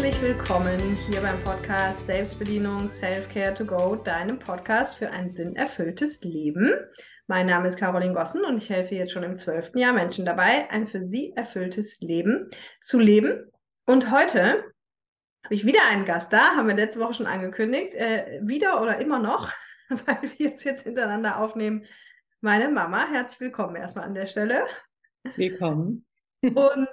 Herzlich willkommen hier beim Podcast Selbstbedienung Self-Care to Go, deinem Podcast für ein sinnerfülltes Leben. Mein Name ist Caroline Gossen und ich helfe jetzt schon im zwölften Jahr Menschen dabei, ein für sie erfülltes Leben zu leben. Und heute habe ich wieder einen Gast da, haben wir letzte Woche schon angekündigt. Äh, wieder oder immer noch, weil wir es jetzt hintereinander aufnehmen. Meine Mama, herzlich willkommen erstmal an der Stelle. Willkommen. Und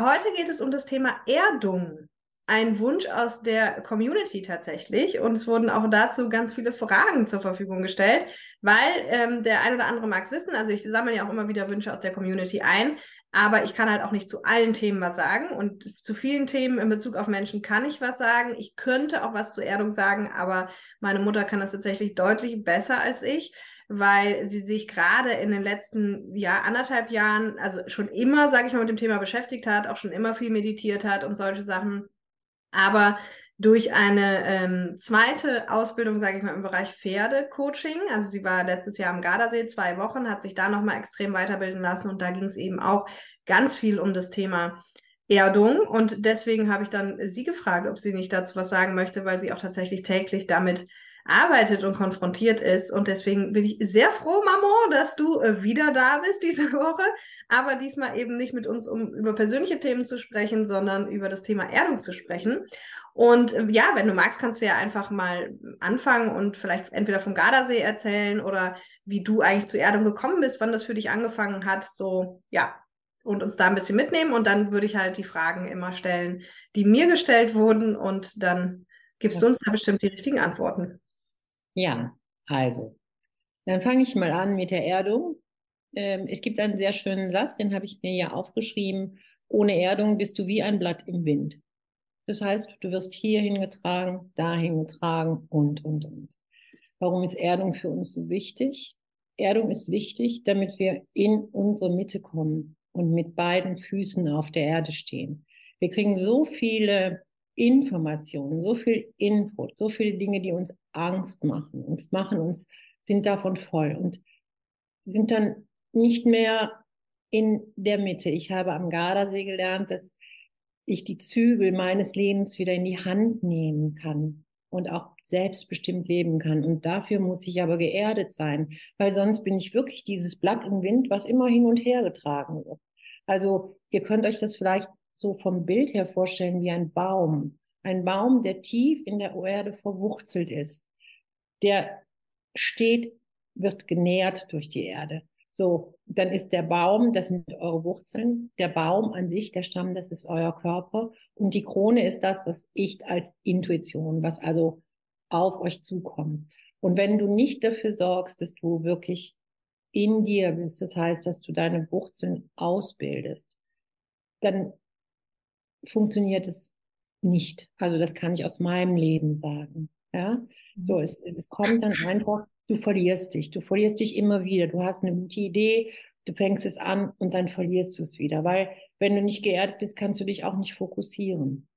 Heute geht es um das Thema Erdung. Ein Wunsch aus der Community tatsächlich. Und es wurden auch dazu ganz viele Fragen zur Verfügung gestellt, weil ähm, der ein oder andere mag es wissen. Also ich sammle ja auch immer wieder Wünsche aus der Community ein. Aber ich kann halt auch nicht zu allen Themen was sagen. Und zu vielen Themen in Bezug auf Menschen kann ich was sagen. Ich könnte auch was zur Erdung sagen, aber meine Mutter kann das tatsächlich deutlich besser als ich weil sie sich gerade in den letzten ja, anderthalb Jahren, also schon immer, sage ich mal, mit dem Thema beschäftigt hat, auch schon immer viel meditiert hat und solche Sachen. Aber durch eine ähm, zweite Ausbildung, sage ich mal, im Bereich Pferdecoaching. Also sie war letztes Jahr am Gardasee zwei Wochen, hat sich da nochmal extrem weiterbilden lassen und da ging es eben auch ganz viel um das Thema Erdung. Und deswegen habe ich dann sie gefragt, ob sie nicht dazu was sagen möchte, weil sie auch tatsächlich täglich damit arbeitet und konfrontiert ist. Und deswegen bin ich sehr froh, Mamo, dass du äh, wieder da bist diese Woche. Aber diesmal eben nicht mit uns, um über persönliche Themen zu sprechen, sondern über das Thema Erdung zu sprechen. Und äh, ja, wenn du magst, kannst du ja einfach mal anfangen und vielleicht entweder vom Gardasee erzählen oder wie du eigentlich zur Erdung gekommen bist, wann das für dich angefangen hat. So, ja, und uns da ein bisschen mitnehmen. Und dann würde ich halt die Fragen immer stellen, die mir gestellt wurden. Und dann gibst du uns da bestimmt die richtigen Antworten. Ja, also, dann fange ich mal an mit der Erdung. Ähm, es gibt einen sehr schönen Satz, den habe ich mir ja aufgeschrieben. Ohne Erdung bist du wie ein Blatt im Wind. Das heißt, du wirst hier hingetragen, dahin getragen und, und, und. Warum ist Erdung für uns so wichtig? Erdung ist wichtig, damit wir in unsere Mitte kommen und mit beiden Füßen auf der Erde stehen. Wir kriegen so viele Informationen, so viel Input, so viele Dinge, die uns Angst machen und machen uns, sind davon voll und sind dann nicht mehr in der Mitte. Ich habe am Gardasee gelernt, dass ich die Zügel meines Lebens wieder in die Hand nehmen kann und auch selbstbestimmt leben kann. Und dafür muss ich aber geerdet sein, weil sonst bin ich wirklich dieses Blatt im Wind, was immer hin und her getragen wird. Also ihr könnt euch das vielleicht so vom Bild her vorstellen wie ein Baum. Ein Baum, der tief in der Erde verwurzelt ist. Der steht, wird genährt durch die Erde. So, dann ist der Baum, das sind eure Wurzeln. Der Baum an sich, der Stamm, das ist euer Körper. Und die Krone ist das, was ich als Intuition, was also auf euch zukommt. Und wenn du nicht dafür sorgst, dass du wirklich in dir bist, das heißt, dass du deine Wurzeln ausbildest, dann funktioniert es nicht. Also das kann ich aus meinem Leben sagen. Ja, so mhm. es, es kommt dann einfach, du verlierst dich, du verlierst dich immer wieder. Du hast eine gute Idee, du fängst es an und dann verlierst du es wieder, weil wenn du nicht geerdet bist, kannst du dich auch nicht fokussieren.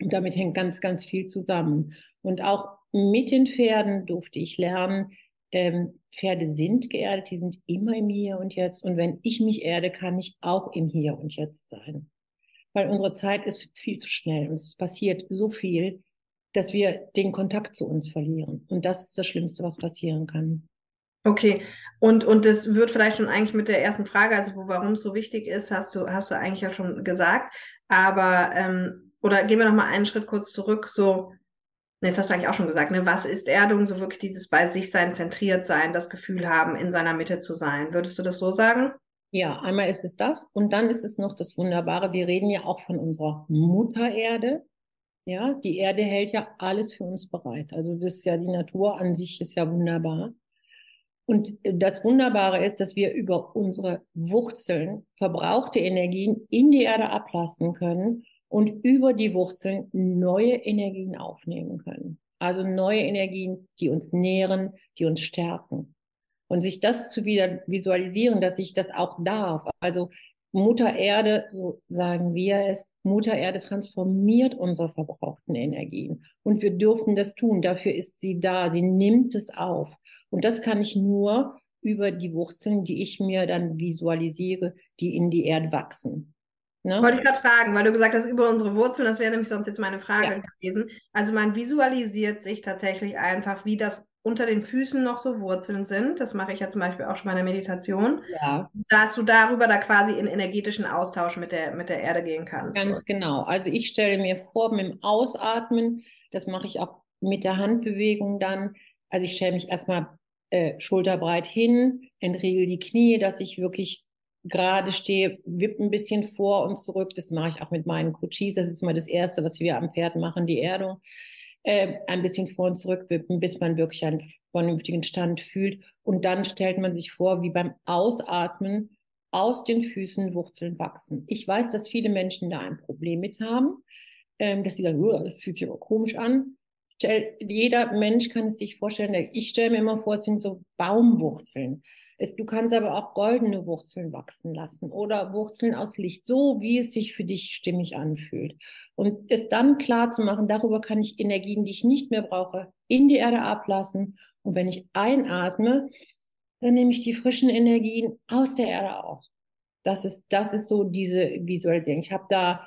Und damit hängt ganz, ganz viel zusammen. Und auch mit den Pferden durfte ich lernen, ähm, Pferde sind geerdet, die sind immer im Hier und Jetzt. Und wenn ich mich erde, kann ich auch im Hier und Jetzt sein weil unsere Zeit ist viel zu schnell und es passiert so viel, dass wir den Kontakt zu uns verlieren. Und das ist das Schlimmste, was passieren kann. Okay, und, und das wird vielleicht schon eigentlich mit der ersten Frage, also warum es so wichtig ist, hast du, hast du eigentlich ja schon gesagt. Aber, ähm, oder gehen wir nochmal einen Schritt kurz zurück, so, ne, das hast du eigentlich auch schon gesagt, ne? Was ist Erdung? So wirklich dieses bei sich sein, zentriert sein, das Gefühl haben, in seiner Mitte zu sein. Würdest du das so sagen? Ja, einmal ist es das und dann ist es noch das Wunderbare. Wir reden ja auch von unserer Mutter Erde. Ja, die Erde hält ja alles für uns bereit. Also das ist ja die Natur an sich ist ja wunderbar. Und das Wunderbare ist, dass wir über unsere Wurzeln verbrauchte Energien in die Erde ablassen können und über die Wurzeln neue Energien aufnehmen können. Also neue Energien, die uns nähren, die uns stärken. Und sich das zu wieder visualisieren, dass ich das auch darf. Also Mutter Erde, so sagen wir es, Mutter Erde transformiert unsere verbrauchten Energien. Und wir dürfen das tun. Dafür ist sie da. Sie nimmt es auf. Und das kann ich nur über die Wurzeln, die ich mir dann visualisiere, die in die Erde wachsen. Ne? Wollte ich gerade fragen, weil du gesagt hast, über unsere Wurzeln, das wäre nämlich sonst jetzt meine Frage ja. gewesen. Also man visualisiert sich tatsächlich einfach, wie das unter den Füßen noch so Wurzeln sind. Das mache ich ja zum Beispiel auch schon in der Meditation. Ja. Dass du darüber da quasi in energetischen Austausch mit der, mit der Erde gehen kannst. Ganz genau. Also ich stelle mir vor, mit dem Ausatmen, das mache ich auch mit der Handbewegung dann. Also ich stelle mich erstmal äh, schulterbreit hin, entriegel die Knie, dass ich wirklich gerade stehe, wippe ein bisschen vor und zurück. Das mache ich auch mit meinen Coaches. Das ist mal das Erste, was wir am Pferd machen, die Erdung. Äh, ein bisschen vor und zurück wippen, bis man wirklich einen vernünftigen Stand fühlt. Und dann stellt man sich vor, wie beim Ausatmen aus den Füßen Wurzeln wachsen. Ich weiß, dass viele Menschen da ein Problem mit haben, ähm, dass sie sagen, das fühlt sich aber komisch an. Jeder Mensch kann es sich vorstellen. Ich stelle mir immer vor, es sind so Baumwurzeln. Es, du kannst aber auch goldene Wurzeln wachsen lassen oder Wurzeln aus Licht, so wie es sich für dich stimmig anfühlt. Und es dann klar zu machen, darüber kann ich Energien, die ich nicht mehr brauche, in die Erde ablassen. Und wenn ich einatme, dann nehme ich die frischen Energien aus der Erde aus. Das ist, das ist so diese Visualisierung. Ich habe da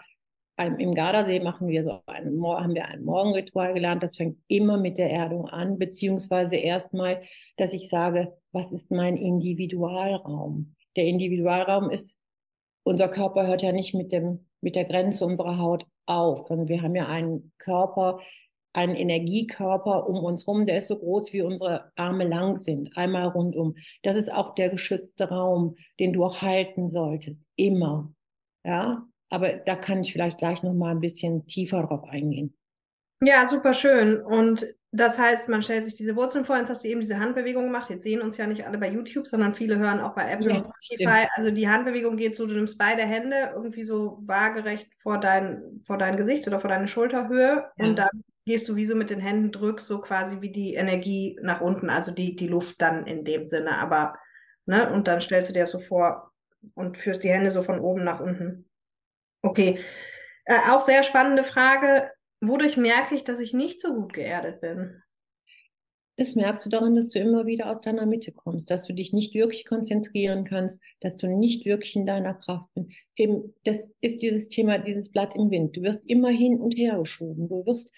im Gardasee machen wir so ein, haben wir ein Morgenritual gelernt. Das fängt immer mit der Erdung an, beziehungsweise erstmal, dass ich sage, was ist mein Individualraum? Der Individualraum ist, unser Körper hört ja nicht mit dem, mit der Grenze unserer Haut auf, sondern wir haben ja einen Körper, einen Energiekörper um uns rum, der ist so groß, wie unsere Arme lang sind, einmal rundum. Das ist auch der geschützte Raum, den du auch halten solltest, immer. Ja, aber da kann ich vielleicht gleich noch mal ein bisschen tiefer drauf eingehen. Ja, super schön. Und das heißt, man stellt sich diese Wurzeln vor, jetzt hast du eben diese Handbewegung gemacht. Jetzt sehen uns ja nicht alle bei YouTube, sondern viele hören auch bei Apple ja, und Spotify. Also die Handbewegung geht so, du nimmst beide Hände irgendwie so waagerecht vor dein, vor dein Gesicht oder vor deine Schulterhöhe ja. und dann gehst du wie so mit den Händen drückst, so quasi wie die Energie nach unten, also die, die Luft dann in dem Sinne, aber, ne, und dann stellst du dir das so vor und führst die Hände so von oben nach unten. Okay. Äh, auch sehr spannende Frage. Wodurch merke ich, dass ich nicht so gut geerdet bin? Das merkst du daran, dass du immer wieder aus deiner Mitte kommst, dass du dich nicht wirklich konzentrieren kannst, dass du nicht wirklich in deiner Kraft bist. Eben, das ist dieses Thema, dieses Blatt im Wind. Du wirst immer hin und her geschoben. Du wirst,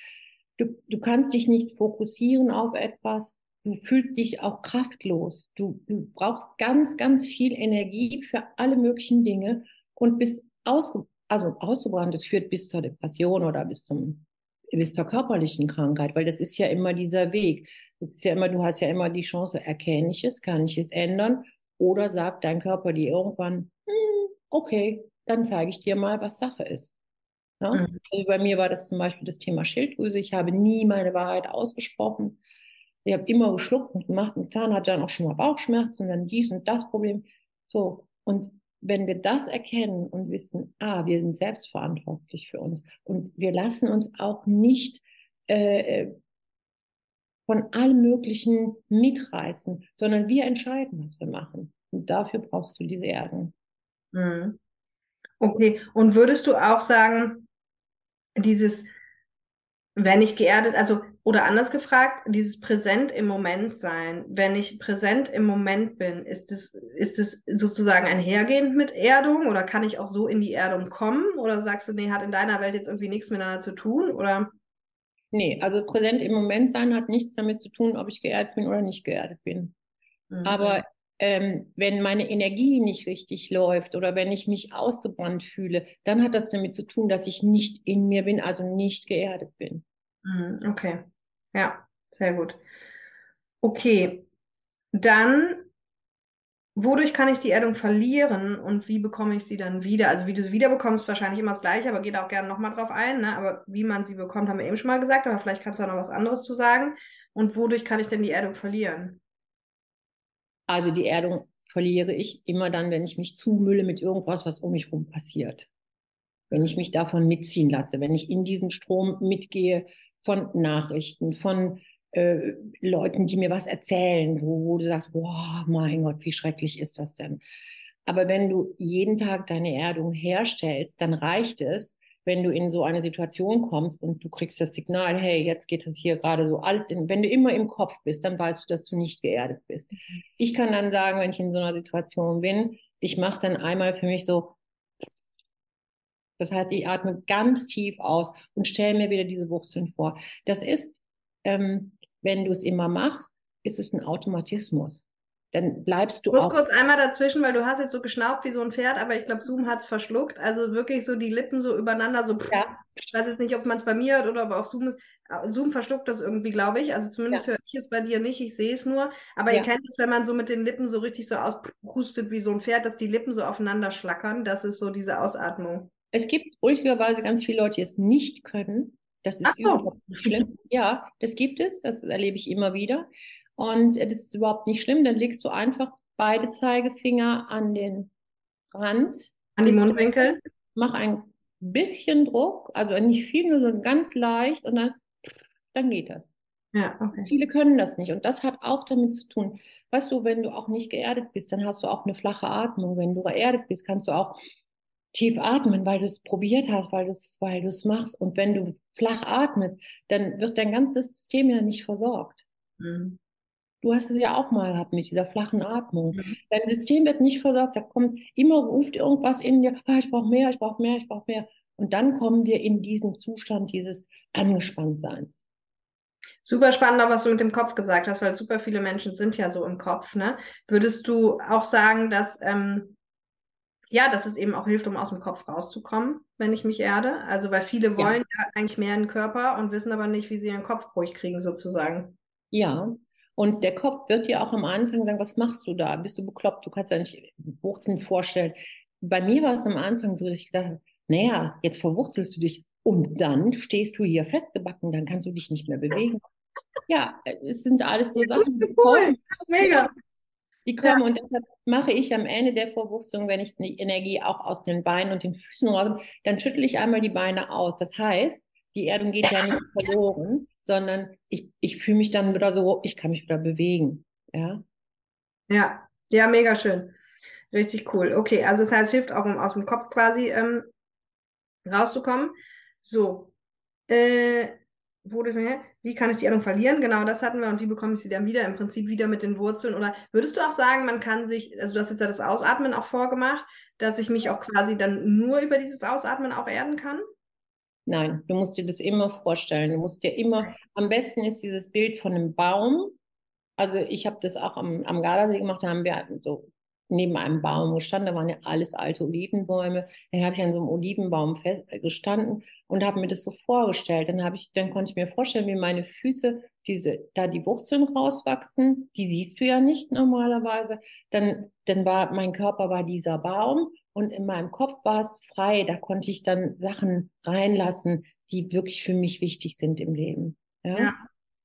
du, du kannst dich nicht fokussieren auf etwas. Du fühlst dich auch kraftlos. Du, du brauchst ganz, ganz viel Energie für alle möglichen Dinge und bist ausge, also ausgebrannt, es führt bis zur Depression oder bis zum bis zur körperlichen Krankheit, weil das ist ja immer dieser Weg. Das ist ja immer, du hast ja immer die Chance, erkenne ich es, kann ich es ändern? Oder sagt dein Körper dir irgendwann, hm, okay, dann zeige ich dir mal, was Sache ist. Ja? Mhm. Also bei mir war das zum Beispiel das Thema Schilddrüse. Ich habe nie meine Wahrheit ausgesprochen. Ich habe immer geschluckt und gemacht und getan, hatte dann auch schon mal Bauchschmerzen und dann dies und das Problem. So. Und wenn wir das erkennen und wissen, ah, wir sind selbstverantwortlich für uns und wir lassen uns auch nicht äh, äh, von allem Möglichen mitreißen, sondern wir entscheiden, was wir machen. Und dafür brauchst du diese Erden. Mhm. Okay, und würdest du auch sagen, dieses, wenn ich geerdet, also oder anders gefragt, dieses präsent im Moment sein. Wenn ich präsent im Moment bin, ist es, ist es sozusagen einhergehend mit Erdung oder kann ich auch so in die Erdung kommen? Oder sagst du, nee, hat in deiner Welt jetzt irgendwie nichts miteinander zu tun? Oder? Nee, also präsent im Moment sein hat nichts damit zu tun, ob ich geerdet bin oder nicht geerdet bin. Mhm. Aber ähm, wenn meine Energie nicht richtig läuft oder wenn ich mich ausgebrannt fühle, dann hat das damit zu tun, dass ich nicht in mir bin, also nicht geerdet bin. Mhm, okay, ja, sehr gut. Okay, dann, wodurch kann ich die Erdung verlieren und wie bekomme ich sie dann wieder? Also wie du sie wiederbekommst, wahrscheinlich immer das Gleiche, aber geht auch gerne nochmal drauf ein. Ne? Aber wie man sie bekommt, haben wir eben schon mal gesagt, aber vielleicht kannst du auch noch was anderes zu sagen. Und wodurch kann ich denn die Erdung verlieren? Also die Erdung verliere ich immer dann, wenn ich mich zumülle mit irgendwas, was um mich herum passiert. Wenn ich mich davon mitziehen lasse, wenn ich in diesen Strom mitgehe, von Nachrichten, von äh, Leuten, die mir was erzählen, wo, wo du sagst, boah, mein Gott, wie schrecklich ist das denn? Aber wenn du jeden Tag deine Erdung herstellst, dann reicht es, wenn du in so eine Situation kommst und du kriegst das Signal, hey, jetzt geht es hier gerade so alles in, wenn du immer im Kopf bist, dann weißt du, dass du nicht geerdet bist. Mhm. Ich kann dann sagen, wenn ich in so einer Situation bin, ich mache dann einmal für mich so Das heißt, ich atme ganz tief aus und stelle mir wieder diese Wurzeln vor. Das ist, ähm, wenn du es immer machst, ist es ein Automatismus dann bleibst du ich auch. kurz einmal dazwischen, weil du hast jetzt so geschnaubt wie so ein Pferd, aber ich glaube, Zoom hat es verschluckt. Also wirklich so die Lippen so übereinander, so. Ja. Ich weiß jetzt nicht, ob man es bei mir hört oder ob auch Zoom ist. Zoom verschluckt das irgendwie, glaube ich. Also zumindest ja. höre ich es bei dir nicht, ich sehe es nur. Aber ja. ihr kennt es, wenn man so mit den Lippen so richtig so auspustet wie so ein Pferd, dass die Lippen so aufeinander schlackern. Das ist so diese Ausatmung. Es gibt ruhigerweise ganz viele Leute, die es nicht können. Das ist Ach überhaupt nicht schlimm. Ja, das gibt es. Das erlebe ich immer wieder. Und das ist überhaupt nicht schlimm. Dann legst du einfach beide Zeigefinger an den Rand. An die Mundwinkel. Mach ein bisschen Druck, also nicht viel, nur so ganz leicht und dann, dann geht das. Ja, okay. Viele können das nicht und das hat auch damit zu tun. Weißt du, wenn du auch nicht geerdet bist, dann hast du auch eine flache Atmung. Wenn du geerdet bist, kannst du auch tief atmen, weil du es probiert hast, weil du es weil machst. Und wenn du flach atmest, dann wird dein ganzes System ja nicht versorgt. Mhm. Du hast es ja auch mal gehabt mit dieser flachen Atmung. Mhm. Dein System wird nicht versorgt, da kommt immer ruft irgendwas in dir, ah, ich brauche mehr, ich brauche mehr, ich brauche mehr. Und dann kommen wir in diesen Zustand dieses Angespanntseins. Super spannend, auch was du mit dem Kopf gesagt hast, weil super viele Menschen sind ja so im Kopf. Ne? Würdest du auch sagen, dass ähm, ja, dass es eben auch hilft, um aus dem Kopf rauszukommen, wenn ich mich erde? Also weil viele wollen ja, ja eigentlich mehr in den Körper und wissen aber nicht, wie sie ihren Kopf ruhig kriegen, sozusagen. Ja, und der Kopf wird dir auch am Anfang sagen, was machst du da? Bist du bekloppt? Du kannst ja nicht Wurzeln vorstellen. Bei mir war es am Anfang so, dass ich gedacht habe, naja, jetzt verwurzelst du dich und dann stehst du hier festgebacken, dann kannst du dich nicht mehr bewegen. Ja, es sind alles so Sachen, kommen. Mega. Die kommen ja. und deshalb mache ich am Ende der Verwurzelung, wenn ich die Energie auch aus den Beinen und den Füßen raus, dann schüttle ich einmal die Beine aus. Das heißt, die Erdung geht ja nicht verloren, sondern ich, ich fühle mich dann wieder so, ich kann mich wieder bewegen. Ja. Ja, ja, mega schön. Richtig cool. Okay, also das heißt, es hilft auch, um aus dem Kopf quasi ähm, rauszukommen. So. Äh, wurde wie kann ich die Erdung verlieren? Genau, das hatten wir. Und wie bekomme ich sie dann wieder? Im Prinzip wieder mit den Wurzeln. Oder würdest du auch sagen, man kann sich, also du hast jetzt ja das Ausatmen auch vorgemacht, dass ich mich auch quasi dann nur über dieses Ausatmen auch erden kann? Nein, du musst dir das immer vorstellen. Du musst dir immer, am besten ist dieses Bild von einem Baum. Also ich habe das auch am, am Gardasee gemacht, da haben wir so neben einem Baum gestanden, da waren ja alles alte Olivenbäume. Dann habe ich an so einem Olivenbaum fest, gestanden und habe mir das so vorgestellt. Dann habe ich, dann konnte ich mir vorstellen, wie meine Füße diese, da die Wurzeln rauswachsen. Die siehst du ja nicht normalerweise. Dann, dann war mein Körper war dieser Baum und in meinem Kopf war es frei. Da konnte ich dann Sachen reinlassen, die wirklich für mich wichtig sind im Leben. Ja. ja.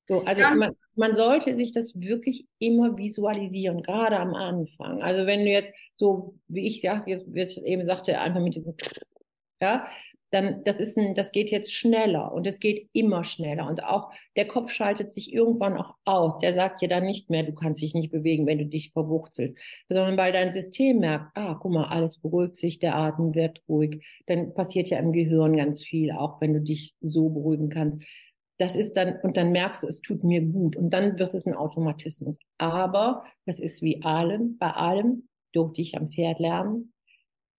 So, also ja. man, man sollte sich das wirklich immer visualisieren, gerade am Anfang. Also wenn du jetzt so, wie ich ja, jetzt, jetzt eben sagte, einfach mit diesem, ja, dann das ist ein, das geht jetzt schneller und es geht immer schneller und auch der Kopf schaltet sich irgendwann auch aus. Der sagt dir dann nicht mehr, du kannst dich nicht bewegen, wenn du dich verwurzelst, sondern weil dein System merkt, ah, guck mal, alles beruhigt sich, der Atem wird ruhig. Dann passiert ja im Gehirn ganz viel, auch wenn du dich so beruhigen kannst. Das ist dann, und dann merkst du, es tut mir gut. Und dann wird es ein Automatismus. Aber das ist wie allem, bei allem durfte ich am Pferd lernen.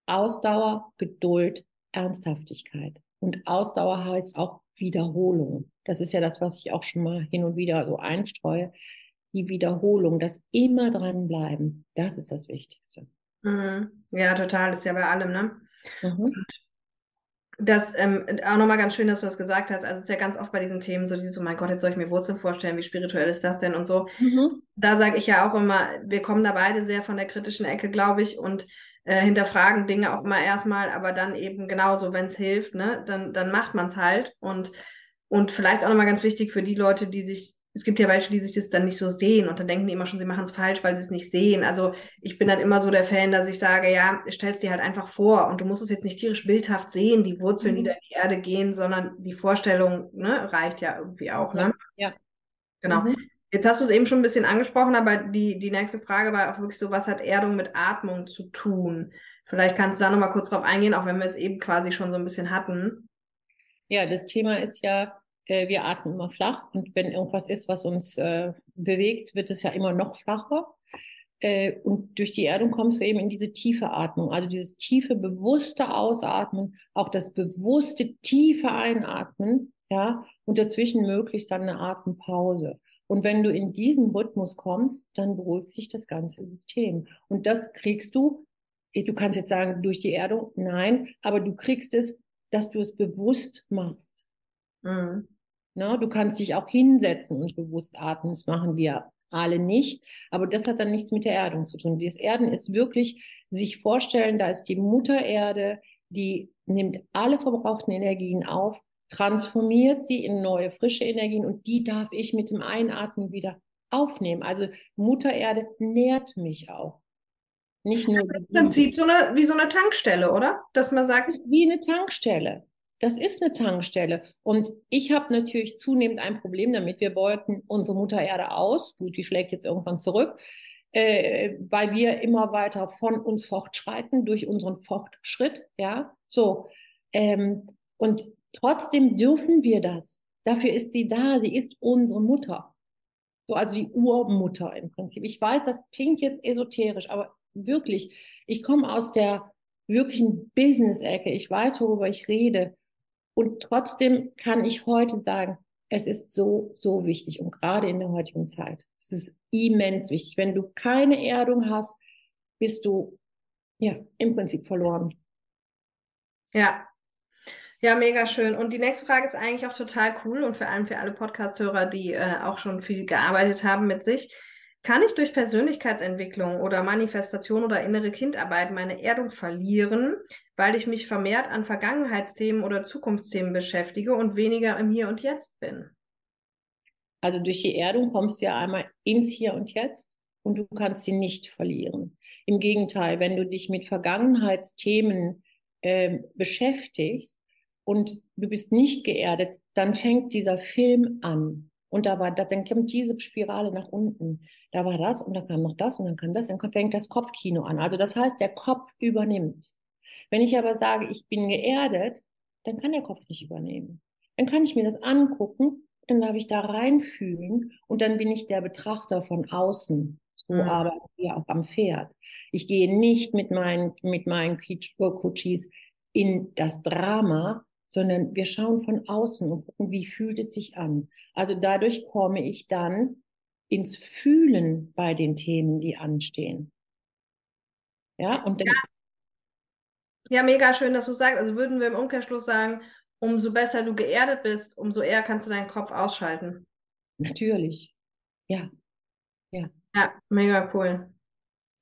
Ausdauer, Geduld, Ernsthaftigkeit. Und Ausdauer heißt auch Wiederholung. Das ist ja das, was ich auch schon mal hin und wieder so einstreue. Die Wiederholung, das immer dranbleiben, das ist das Wichtigste. Mhm. Ja, total, das ist ja bei allem, ne? Mhm. Das ähm, auch nochmal ganz schön, dass du das gesagt hast. Also es ist ja ganz oft bei diesen Themen so dieses, oh mein Gott, jetzt soll ich mir Wurzeln vorstellen, wie spirituell ist das denn und so. Mhm. Da sage ich ja auch immer, wir kommen da beide sehr von der kritischen Ecke, glaube ich, und äh, hinterfragen Dinge auch immer erstmal, aber dann eben genauso, wenn es hilft, ne, dann, dann macht man es halt. Und, und vielleicht auch nochmal ganz wichtig für die Leute, die sich es gibt ja welche, die sich das dann nicht so sehen und dann denken die immer schon, sie machen es falsch, weil sie es nicht sehen. Also ich bin dann immer so der Fan, dass ich sage, ja, stellst dir halt einfach vor und du musst es jetzt nicht tierisch bildhaft sehen, die Wurzeln, mhm. die da in die Erde gehen, sondern die Vorstellung ne, reicht ja irgendwie auch. Ne? Ja. Genau. Mhm. Jetzt hast du es eben schon ein bisschen angesprochen, aber die, die nächste Frage war auch wirklich so, was hat Erdung mit Atmung zu tun? Vielleicht kannst du da nochmal kurz drauf eingehen, auch wenn wir es eben quasi schon so ein bisschen hatten. Ja, das Thema ist ja, äh, wir atmen immer flach und wenn irgendwas ist, was uns äh, bewegt, wird es ja immer noch flacher. Äh, und durch die Erdung kommst du eben in diese tiefe Atmung, also dieses tiefe, bewusste Ausatmen, auch das bewusste, tiefe Einatmen, ja, und dazwischen möglichst dann eine Atempause. Und wenn du in diesen Rhythmus kommst, dann beruhigt sich das ganze System. Und das kriegst du, du kannst jetzt sagen, durch die Erdung, nein, aber du kriegst es, dass du es bewusst machst. Mhm. Na, du kannst dich auch hinsetzen und bewusst atmen. Das machen wir alle nicht. Aber das hat dann nichts mit der Erdung zu tun. Das Erden ist wirklich sich vorstellen, da ist die Mutter Erde, die nimmt alle verbrauchten Energien auf, transformiert sie in neue, frische Energien und die darf ich mit dem Einatmen wieder aufnehmen. Also Mutter Erde nährt mich auch. Nicht nur. Im Prinzip so eine, wie so eine Tankstelle, oder? Dass man sagt. Wie eine Tankstelle. Das ist eine Tankstelle. Und ich habe natürlich zunehmend ein Problem damit. Wir beuten unsere Mutter Erde aus. Gut, die schlägt jetzt irgendwann zurück, äh, weil wir immer weiter von uns fortschreiten durch unseren Fortschritt. Ja, so. Ähm, und trotzdem dürfen wir das. Dafür ist sie da. Sie ist unsere Mutter. So, also die Urmutter im Prinzip. Ich weiß, das klingt jetzt esoterisch, aber wirklich, ich komme aus der wirklichen Business-Ecke. Ich weiß, worüber ich rede. Und trotzdem kann ich heute sagen, es ist so, so wichtig und gerade in der heutigen Zeit. Es ist immens wichtig. Wenn du keine Erdung hast, bist du ja im Prinzip verloren. Ja. Ja, mega schön. Und die nächste Frage ist eigentlich auch total cool und vor allem für alle Podcast-Hörer, die äh, auch schon viel gearbeitet haben mit sich. Kann ich durch Persönlichkeitsentwicklung oder Manifestation oder innere Kindarbeit meine Erdung verlieren, weil ich mich vermehrt an Vergangenheitsthemen oder Zukunftsthemen beschäftige und weniger im Hier und Jetzt bin? Also durch die Erdung kommst du ja einmal ins Hier und Jetzt und du kannst sie nicht verlieren. Im Gegenteil, wenn du dich mit Vergangenheitsthemen äh, beschäftigst und du bist nicht geerdet, dann fängt dieser Film an. Und da war das, dann kommt diese Spirale nach unten. Da war das und dann kam noch das und dann kam das, dann fängt das Kopfkino an. Also das heißt, der Kopf übernimmt. Wenn ich aber sage, ich bin geerdet, dann kann der Kopf nicht übernehmen. Dann kann ich mir das angucken, dann darf ich da reinfühlen und dann bin ich der Betrachter von außen. So mhm. arbeiten wir auch am Pferd. Ich gehe nicht mit meinen, mit meinen Coaches in das Drama, sondern wir schauen von außen und gucken, wie fühlt es sich an. Also dadurch komme ich dann ins Fühlen bei den Themen, die anstehen. Ja, und dann, ja. ja, mega schön, dass du sagst. Also würden wir im Umkehrschluss sagen, umso besser du geerdet bist, umso eher kannst du deinen Kopf ausschalten. Natürlich. Ja. Ja. Ja, mega cool.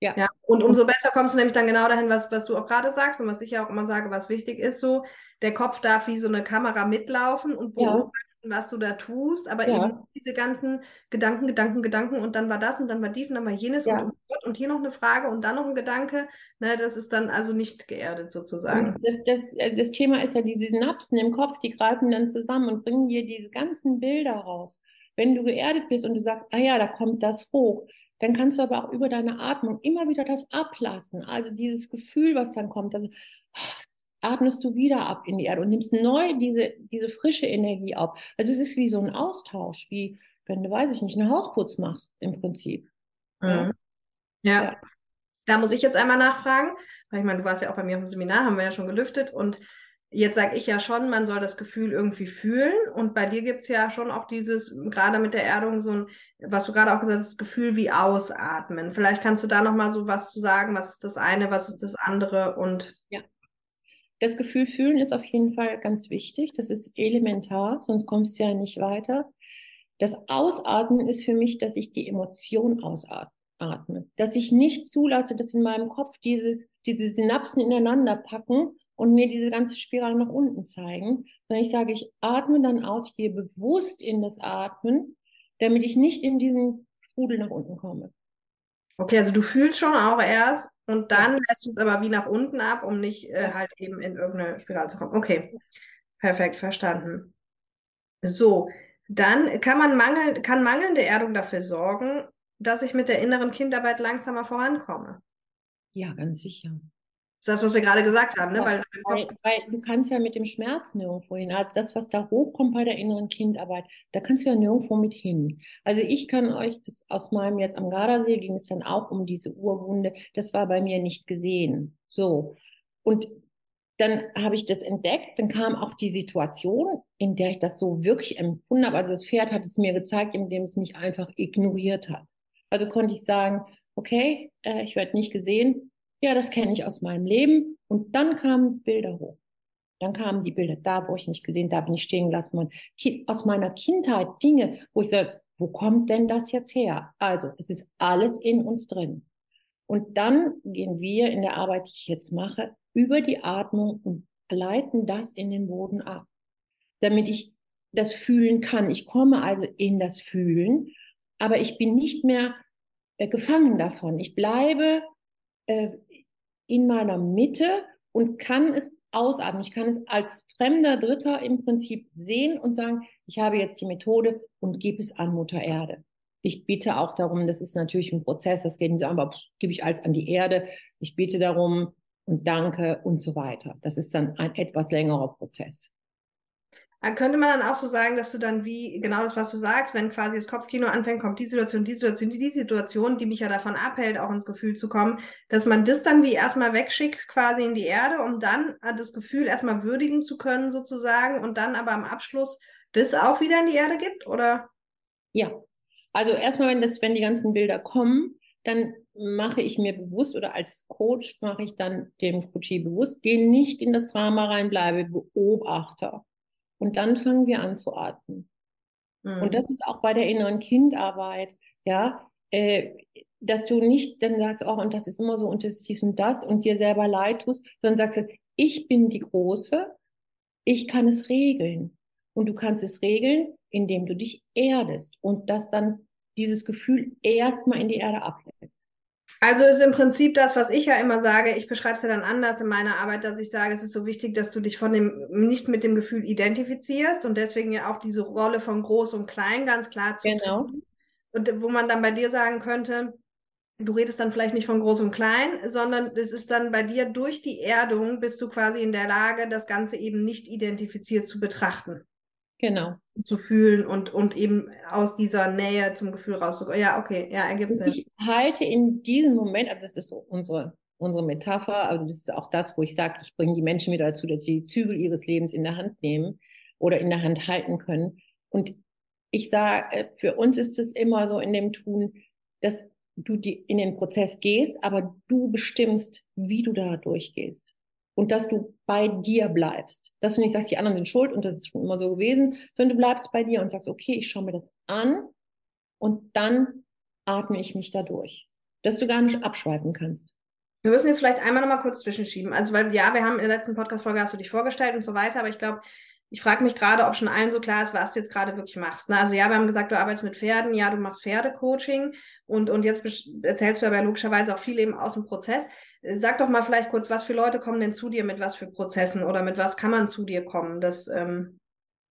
Ja. ja. Und umso besser kommst du nämlich dann genau dahin, was, was du auch gerade sagst und was ich ja auch immer sage, was wichtig ist, so, der Kopf darf wie so eine Kamera mitlaufen und beobachten, ja. was du da tust, aber ja. eben diese ganzen Gedanken, Gedanken, Gedanken und dann war das und dann war dies und dann war jenes und, und hier noch eine Frage und dann noch ein Gedanke, ne, das ist dann also nicht geerdet sozusagen. Das, das, äh, das Thema ist ja, diese Synapsen im Kopf, die greifen dann zusammen und bringen dir diese ganzen Bilder raus. Wenn du geerdet bist und du sagst, ah ja, da kommt das hoch, dann kannst du aber auch über deine Atmung immer wieder das ablassen. Also dieses Gefühl, was dann kommt, also atmest du wieder ab in die Erde und nimmst neu diese, diese frische Energie auf. Also es ist wie so ein Austausch, wie wenn du, weiß ich nicht, einen Hausputz machst im Prinzip. Mhm. Ja. ja. Da muss ich jetzt einmal nachfragen, weil ich meine, du warst ja auch bei mir im Seminar, haben wir ja schon gelüftet und Jetzt sage ich ja schon, man soll das Gefühl irgendwie fühlen. Und bei dir gibt es ja schon auch dieses, gerade mit der Erdung, so ein, was du gerade auch gesagt hast, das Gefühl wie ausatmen. Vielleicht kannst du da nochmal so was zu sagen, was ist das eine, was ist das andere und. Ja. Das Gefühl fühlen ist auf jeden Fall ganz wichtig. Das ist elementar, sonst kommst du ja nicht weiter. Das Ausatmen ist für mich, dass ich die Emotion ausatme. Dass ich nicht zulasse, dass in meinem Kopf dieses, diese Synapsen ineinander packen und mir diese ganze Spirale nach unten zeigen, sondern ich sage, ich atme dann aus, ich gehe bewusst in das Atmen, damit ich nicht in diesen Strudel nach unten komme. Okay, also du fühlst schon auch erst und dann lässt du es aber wie nach unten ab, um nicht äh, halt eben in irgendeine Spirale zu kommen. Okay, perfekt, verstanden. So, dann kann man mangel, kann mangelnde Erdung dafür sorgen, dass ich mit der inneren Kindarbeit langsamer vorankomme. Ja, ganz sicher. Das ist das, was wir gerade gesagt haben, ne? Ja, weil, weil, weil, du kannst ja mit dem Schmerz nirgendwo hin. Also das, was da hochkommt bei der inneren Kindarbeit, da kannst du ja nirgendwo mit hin. Also ich kann euch aus meinem jetzt am Gardasee ging es dann auch um diese Urwunde. Das war bei mir nicht gesehen. So. Und dann habe ich das entdeckt, dann kam auch die Situation, in der ich das so wirklich empfunden habe. Also das Pferd hat es mir gezeigt, indem es mich einfach ignoriert hat. Also konnte ich sagen, okay, äh, ich werde nicht gesehen, ja, das kenne ich aus meinem Leben. Und dann kamen die Bilder hoch. Dann kamen die Bilder, da wo ich nicht gesehen, da bin ich stehen gelassen worden. Aus meiner Kindheit Dinge, wo ich sage, wo kommt denn das jetzt her? Also, es ist alles in uns drin. Und dann gehen wir in der Arbeit, die ich jetzt mache, über die Atmung und leiten das in den Boden ab, damit ich das fühlen kann. Ich komme also in das Fühlen, aber ich bin nicht mehr äh, gefangen davon. Ich bleibe äh, in meiner Mitte und kann es ausatmen. Ich kann es als fremder Dritter im Prinzip sehen und sagen, ich habe jetzt die Methode und gebe es an Mutter Erde. Ich bitte auch darum, das ist natürlich ein Prozess, das geht nicht so einfach, gebe ich alles an die Erde. Ich bitte darum und danke und so weiter. Das ist dann ein etwas längerer Prozess. Dann könnte man dann auch so sagen, dass du dann wie, genau das, was du sagst, wenn quasi das Kopfkino anfängt, kommt die Situation, die Situation, die, die Situation, die mich ja davon abhält, auch ins Gefühl zu kommen, dass man das dann wie erstmal wegschickt, quasi in die Erde, um dann das Gefühl erstmal würdigen zu können, sozusagen, und dann aber am Abschluss das auch wieder in die Erde gibt, oder? Ja. Also erstmal, wenn das, wenn die ganzen Bilder kommen, dann mache ich mir bewusst oder als Coach mache ich dann dem Coachie bewusst, geh nicht in das Drama rein, bleibe Beobachter. Und dann fangen wir an zu atmen. Mhm. Und das ist auch bei der inneren Kindarbeit, ja, äh, dass du nicht dann sagst, oh, und das ist immer so und das ist dies und das und dir selber leid tust, sondern sagst, ich bin die Große, ich kann es regeln. Und du kannst es regeln, indem du dich erdest und das dann dieses Gefühl erstmal in die Erde ablässt. Also ist im Prinzip das, was ich ja immer sage, ich beschreibe es ja dann anders in meiner Arbeit, dass ich sage, es ist so wichtig, dass du dich von dem nicht mit dem Gefühl identifizierst und deswegen ja auch diese Rolle von groß und klein ganz klar zu genau. Und wo man dann bei dir sagen könnte, du redest dann vielleicht nicht von groß und klein, sondern es ist dann bei dir durch die Erdung bist du quasi in der Lage, das Ganze eben nicht identifiziert zu betrachten. Genau. Zu fühlen und, und eben aus dieser Nähe zum Gefühl rauszukommen. Ja, okay, ja, ergibt Sinn. Ich halte in diesem Moment, also das ist so unsere, unsere Metapher, also das ist auch das, wo ich sage, ich bringe die Menschen wieder dazu, dass sie die Zügel ihres Lebens in der Hand nehmen oder in der Hand halten können. Und ich sage, für uns ist es immer so in dem Tun, dass du die, in den Prozess gehst, aber du bestimmst, wie du da durchgehst und dass du bei dir bleibst. Dass du nicht sagst, die anderen sind schuld und das ist schon immer so gewesen, sondern du bleibst bei dir und sagst, okay, ich schaue mir das an und dann atme ich mich da durch. Dass du gar nicht abschweifen kannst. Wir müssen jetzt vielleicht einmal nochmal kurz zwischenschieben. Also, weil ja, wir haben in der letzten Podcast-Folge hast du dich vorgestellt und so weiter, aber ich glaube, ich frage mich gerade, ob schon allen so klar ist, was du jetzt gerade wirklich machst. Ne? Also ja, wir haben gesagt, du arbeitest mit Pferden, ja, du machst Pferdecoaching und, und jetzt erzählst du aber logischerweise auch viel eben aus dem Prozess. Sag doch mal vielleicht kurz, was für Leute kommen denn zu dir mit was für Prozessen oder mit was kann man zu dir kommen? Das, ähm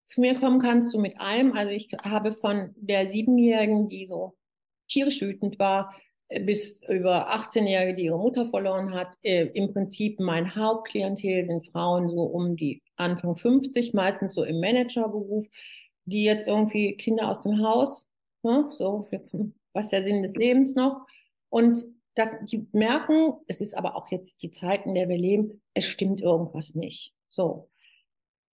zu mir kommen kannst du mit allem. Also ich habe von der Siebenjährigen, die so tierisch wütend war, äh, bis über 18-Jährige, die ihre Mutter verloren hat. Äh, Im Prinzip mein Hauptklientel sind Frauen so um die Anfang 50, meistens so im Managerberuf, die jetzt irgendwie Kinder aus dem Haus, ne, so, was ist der Sinn des Lebens noch? Und die merken, es ist aber auch jetzt die Zeit, in der wir leben, es stimmt irgendwas nicht. So.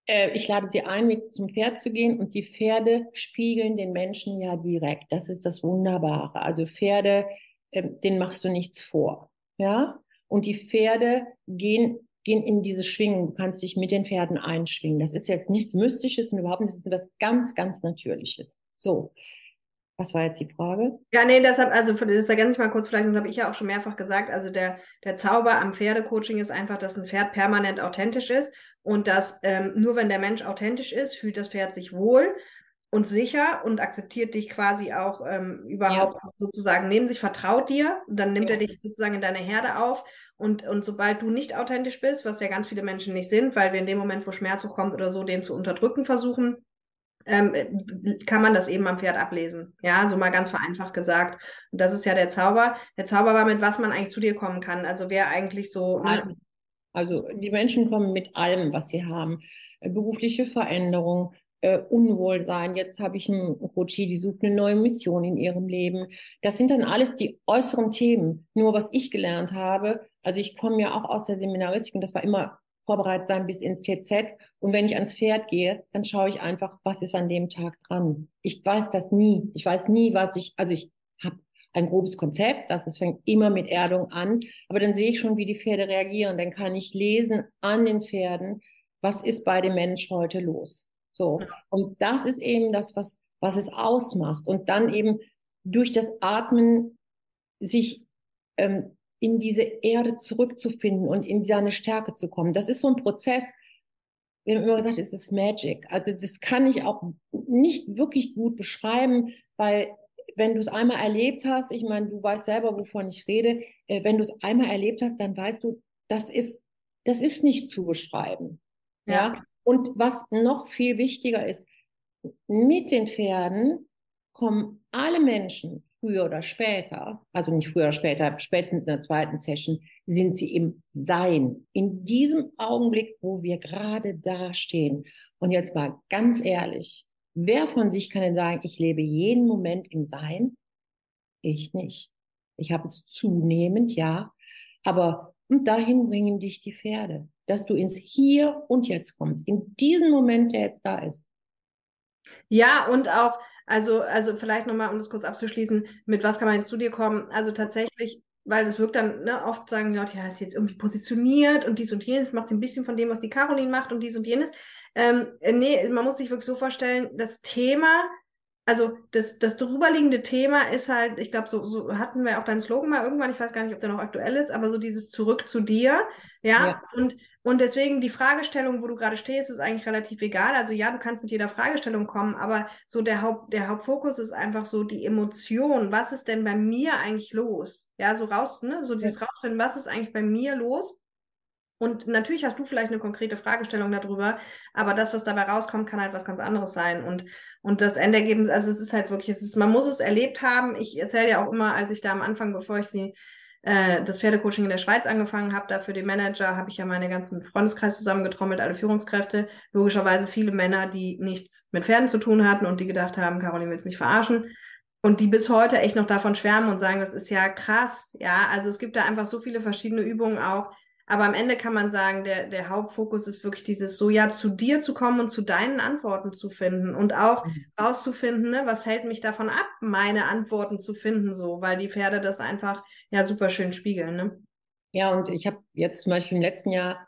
Äh, ich lade sie ein, mit zum Pferd zu gehen und die Pferde spiegeln den Menschen ja direkt. Das ist das Wunderbare. Also Pferde, äh, denen machst du nichts vor. Ja? Und die Pferde gehen, gehen in diese Schwingung. Du kannst dich mit den Pferden einschwingen. Das ist jetzt nichts Mystisches und überhaupt nicht, das ist etwas ganz, ganz Natürliches. So. Was war jetzt die Frage? Ja, nee, deshalb, also das ergänze ich mal kurz vielleicht, das habe ich ja auch schon mehrfach gesagt. Also der, der Zauber am Pferdecoaching ist einfach, dass ein Pferd permanent authentisch ist und dass ähm, nur wenn der Mensch authentisch ist, fühlt das Pferd sich wohl und sicher und akzeptiert dich quasi auch ähm, überhaupt ja. sozusagen neben sich, vertraut dir, dann nimmt ja. er dich sozusagen in deine Herde auf und, und sobald du nicht authentisch bist, was ja ganz viele Menschen nicht sind, weil wir in dem Moment, wo Schmerz hochkommt oder so, den zu unterdrücken versuchen, ähm, kann man das eben am Pferd ablesen. Ja, so mal ganz vereinfacht gesagt. Und das ist ja der Zauber. Der Zauber war, mit was man eigentlich zu dir kommen kann. Also wer eigentlich so. Ne? Also die Menschen kommen mit allem, was sie haben. Äh, berufliche Veränderung, äh, Unwohlsein. Jetzt habe ich einen Coachie, die sucht eine neue Mission in ihrem Leben. Das sind dann alles die äußeren Themen. Nur was ich gelernt habe, also ich komme ja auch aus der Seminaristik und das war immer vorbereitet sein bis ins TZ. Und wenn ich ans Pferd gehe, dann schaue ich einfach, was ist an dem Tag dran. Ich weiß das nie. Ich weiß nie, was ich, also ich habe ein grobes Konzept, das es fängt immer mit Erdung an, aber dann sehe ich schon, wie die Pferde reagieren. Dann kann ich lesen an den Pferden, was ist bei dem Mensch heute los. So. Und das ist eben das, was, was es ausmacht. Und dann eben durch das Atmen sich ähm, in diese Erde zurückzufinden und in seine Stärke zu kommen. Das ist so ein Prozess. Wir haben immer gesagt, es ist Magic. Also das kann ich auch nicht wirklich gut beschreiben, weil wenn du es einmal erlebt hast, ich meine, du weißt selber, wovon ich rede, äh, wenn du es einmal erlebt hast, dann weißt du, das ist, das ist nicht zu beschreiben. Ja. ja. Und was noch viel wichtiger ist, mit den Pferden kommen alle Menschen früher oder später, also nicht früher oder später, spätestens in der zweiten Session, sind sie im Sein. In diesem Augenblick, wo wir gerade da stehen. Und jetzt mal ganz ehrlich, wer von sich kann denn sagen, ich lebe jeden Moment im Sein? Ich nicht. Ich habe es zunehmend, ja. Aber und dahin bringen dich die Pferde, dass du ins Hier und Jetzt kommst, in diesen Moment, der jetzt da ist. Ja, und auch, also, also vielleicht nochmal, um das kurz abzuschließen, mit was kann man jetzt zu dir kommen? Also tatsächlich, weil das wirkt dann, ne, oft sagen Leute, ja, ist jetzt irgendwie positioniert und dies und jenes, macht ein bisschen von dem, was die Caroline macht und dies und jenes. Ähm, nee, man muss sich wirklich so vorstellen, das Thema, also das, das drüberliegende Thema ist halt, ich glaube, so, so hatten wir auch deinen Slogan mal irgendwann, ich weiß gar nicht, ob der noch aktuell ist, aber so dieses Zurück zu dir, ja, ja. und und deswegen die Fragestellung, wo du gerade stehst, ist eigentlich relativ egal. Also ja, du kannst mit jeder Fragestellung kommen, aber so der Haupt, der Hauptfokus ist einfach so die Emotion. Was ist denn bei mir eigentlich los? Ja, so raus, ne, so dieses ja. rausfinden, was ist eigentlich bei mir los? Und natürlich hast du vielleicht eine konkrete Fragestellung darüber, aber das, was dabei rauskommt, kann halt was ganz anderes sein. Und, und das Endergebnis, also es ist halt wirklich, es ist, man muss es erlebt haben. Ich erzähle ja auch immer, als ich da am Anfang, bevor ich die äh, das Pferdecoaching in der Schweiz angefangen habe, da für die Manager habe ich ja meine ganzen Freundeskreis zusammengetrommelt, alle Führungskräfte, logischerweise viele Männer, die nichts mit Pferden zu tun hatten und die gedacht haben, Caroline willst mich verarschen. Und die bis heute echt noch davon schwärmen und sagen, das ist ja krass. Ja, also es gibt da einfach so viele verschiedene Übungen auch, aber am Ende kann man sagen, der, der Hauptfokus ist wirklich dieses so, ja, zu dir zu kommen und zu deinen Antworten zu finden und auch mhm. rauszufinden, ne, was hält mich davon ab, meine Antworten zu finden, so, weil die Pferde das einfach ja super schön spiegeln. Ne? Ja, und ich habe jetzt zum Beispiel im letzten Jahr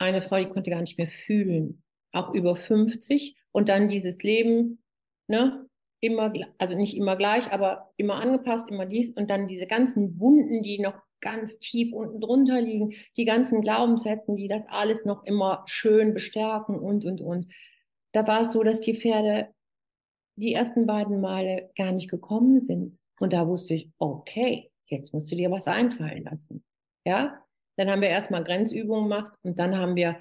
eine Frau, die konnte gar nicht mehr fühlen, auch über 50 und dann dieses Leben, ne, immer, also nicht immer gleich, aber immer angepasst, immer dies und dann diese ganzen Wunden, die noch ganz tief unten drunter liegen, die ganzen Glaubenssätze, die das alles noch immer schön bestärken und, und, und. Da war es so, dass die Pferde die ersten beiden Male gar nicht gekommen sind. Und da wusste ich, okay, jetzt musst du dir was einfallen lassen. Ja, dann haben wir erstmal Grenzübungen gemacht und dann haben wir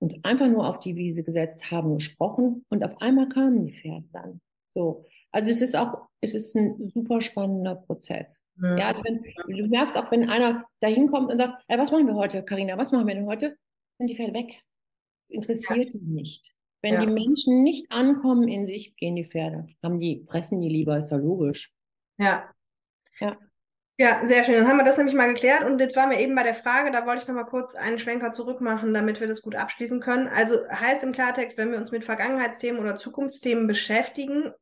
uns einfach nur auf die Wiese gesetzt, haben gesprochen und auf einmal kamen die Pferde dann. So. Also es ist auch, es ist ein super spannender Prozess. Ja, ja also wenn, du merkst auch, wenn einer da hinkommt und sagt, hey, was machen wir heute, Karina, was machen wir denn heute? Sind die Pferde weg. Das interessiert ja. sie nicht. Wenn ja. die Menschen nicht ankommen in sich, gehen die Pferde. Haben die, fressen die lieber, ist ja logisch. Ja. Ja. Ja, sehr schön. Dann haben wir das nämlich mal geklärt. Und jetzt waren wir eben bei der Frage, da wollte ich nochmal kurz einen Schwenker zurückmachen, damit wir das gut abschließen können. Also heißt im Klartext, wenn wir uns mit Vergangenheitsthemen oder Zukunftsthemen beschäftigen,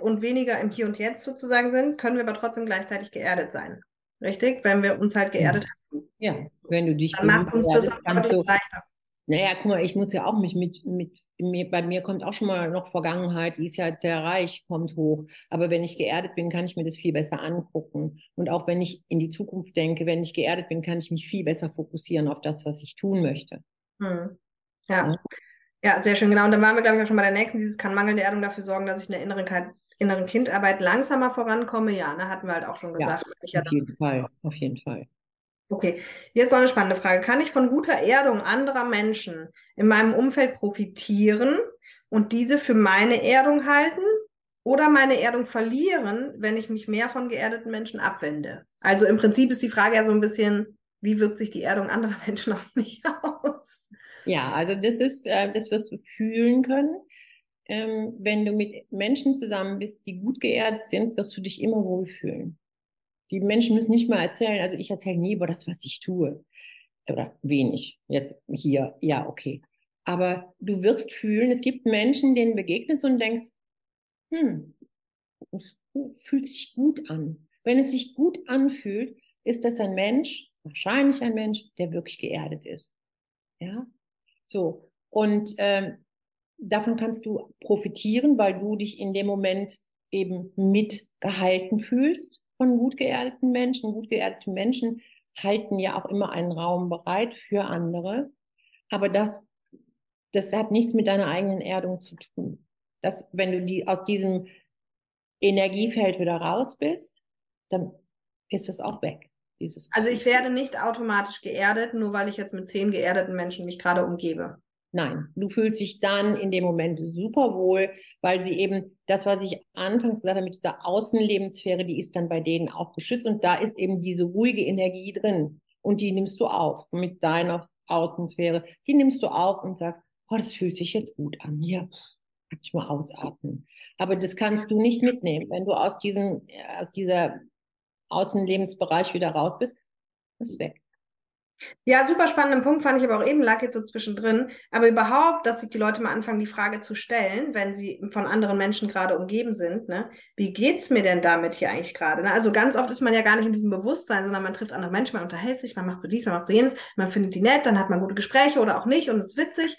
und weniger im Hier und Jetzt sozusagen sind, können wir aber trotzdem gleichzeitig geerdet sein. Richtig? Wenn wir uns halt geerdet ja. haben. Ja, wenn du dich dann macht uns das auch du, leichter. Naja, guck mal, ich muss ja auch mich mit, mit, mir, bei mir kommt auch schon mal noch Vergangenheit, die ist ja sehr reich, kommt hoch. Aber wenn ich geerdet bin, kann ich mir das viel besser angucken. Und auch wenn ich in die Zukunft denke, wenn ich geerdet bin, kann ich mich viel besser fokussieren auf das, was ich tun möchte. Hm. Ja. ja. Ja, sehr schön, genau. Und dann waren wir, glaube ich, auch schon bei der nächsten. Dieses kann mangelnde Erdung dafür sorgen, dass ich in der inneren, inneren Kindarbeit langsamer vorankomme. Ja, ne, hatten wir halt auch schon gesagt. Ja, auf jeden Fall, auf jeden Fall. Okay, jetzt noch eine spannende Frage. Kann ich von guter Erdung anderer Menschen in meinem Umfeld profitieren und diese für meine Erdung halten oder meine Erdung verlieren, wenn ich mich mehr von geerdeten Menschen abwende? Also im Prinzip ist die Frage ja so ein bisschen, wie wirkt sich die Erdung anderer Menschen auf mich aus? Ja, also das ist, äh, das wirst du fühlen können. Ähm, wenn du mit Menschen zusammen bist, die gut geerdet sind, wirst du dich immer wohlfühlen. Die Menschen müssen nicht mal erzählen, also ich erzähle nie über das, was ich tue. Oder wenig. Jetzt hier, ja, okay. Aber du wirst fühlen, es gibt Menschen, denen begegnest und denkst, hm, es fühlt sich gut an. Wenn es sich gut anfühlt, ist das ein Mensch, wahrscheinlich ein Mensch, der wirklich geerdet ist. Ja, so. Und ähm, davon kannst du profitieren, weil du dich in dem Moment eben mitgehalten fühlst von gut geerdeten Menschen. Gut geerdete Menschen halten ja auch immer einen Raum bereit für andere. Aber das, das hat nichts mit deiner eigenen Erdung zu tun. Dass, wenn du die aus diesem Energiefeld wieder raus bist, dann ist das auch weg. Dieses also ich werde nicht automatisch geerdet, nur weil ich jetzt mit zehn geerdeten Menschen mich gerade umgebe. Nein, du fühlst dich dann in dem Moment super wohl, weil sie eben das, was ich anfangs gesagt habe mit dieser Außenlebenssphäre, die ist dann bei denen auch geschützt und da ist eben diese ruhige Energie drin und die nimmst du auf mit deiner Außensphäre. Die nimmst du auf und sagst, oh, das fühlt sich jetzt gut an. Hier, kann ich mal ausatmen. Aber das kannst du nicht mitnehmen, wenn du aus diesem, aus dieser Außenlebensbereich wieder raus bist, ist weg. Ja, super spannenden Punkt fand ich aber auch eben, lag jetzt so zwischendrin. Aber überhaupt, dass sich die Leute mal anfangen, die Frage zu stellen, wenn sie von anderen Menschen gerade umgeben sind, ne? Wie geht's mir denn damit hier eigentlich gerade? Ne? Also ganz oft ist man ja gar nicht in diesem Bewusstsein, sondern man trifft andere Menschen, man unterhält sich, man macht so dies, man macht so jenes, man findet die nett, dann hat man gute Gespräche oder auch nicht und es ist witzig.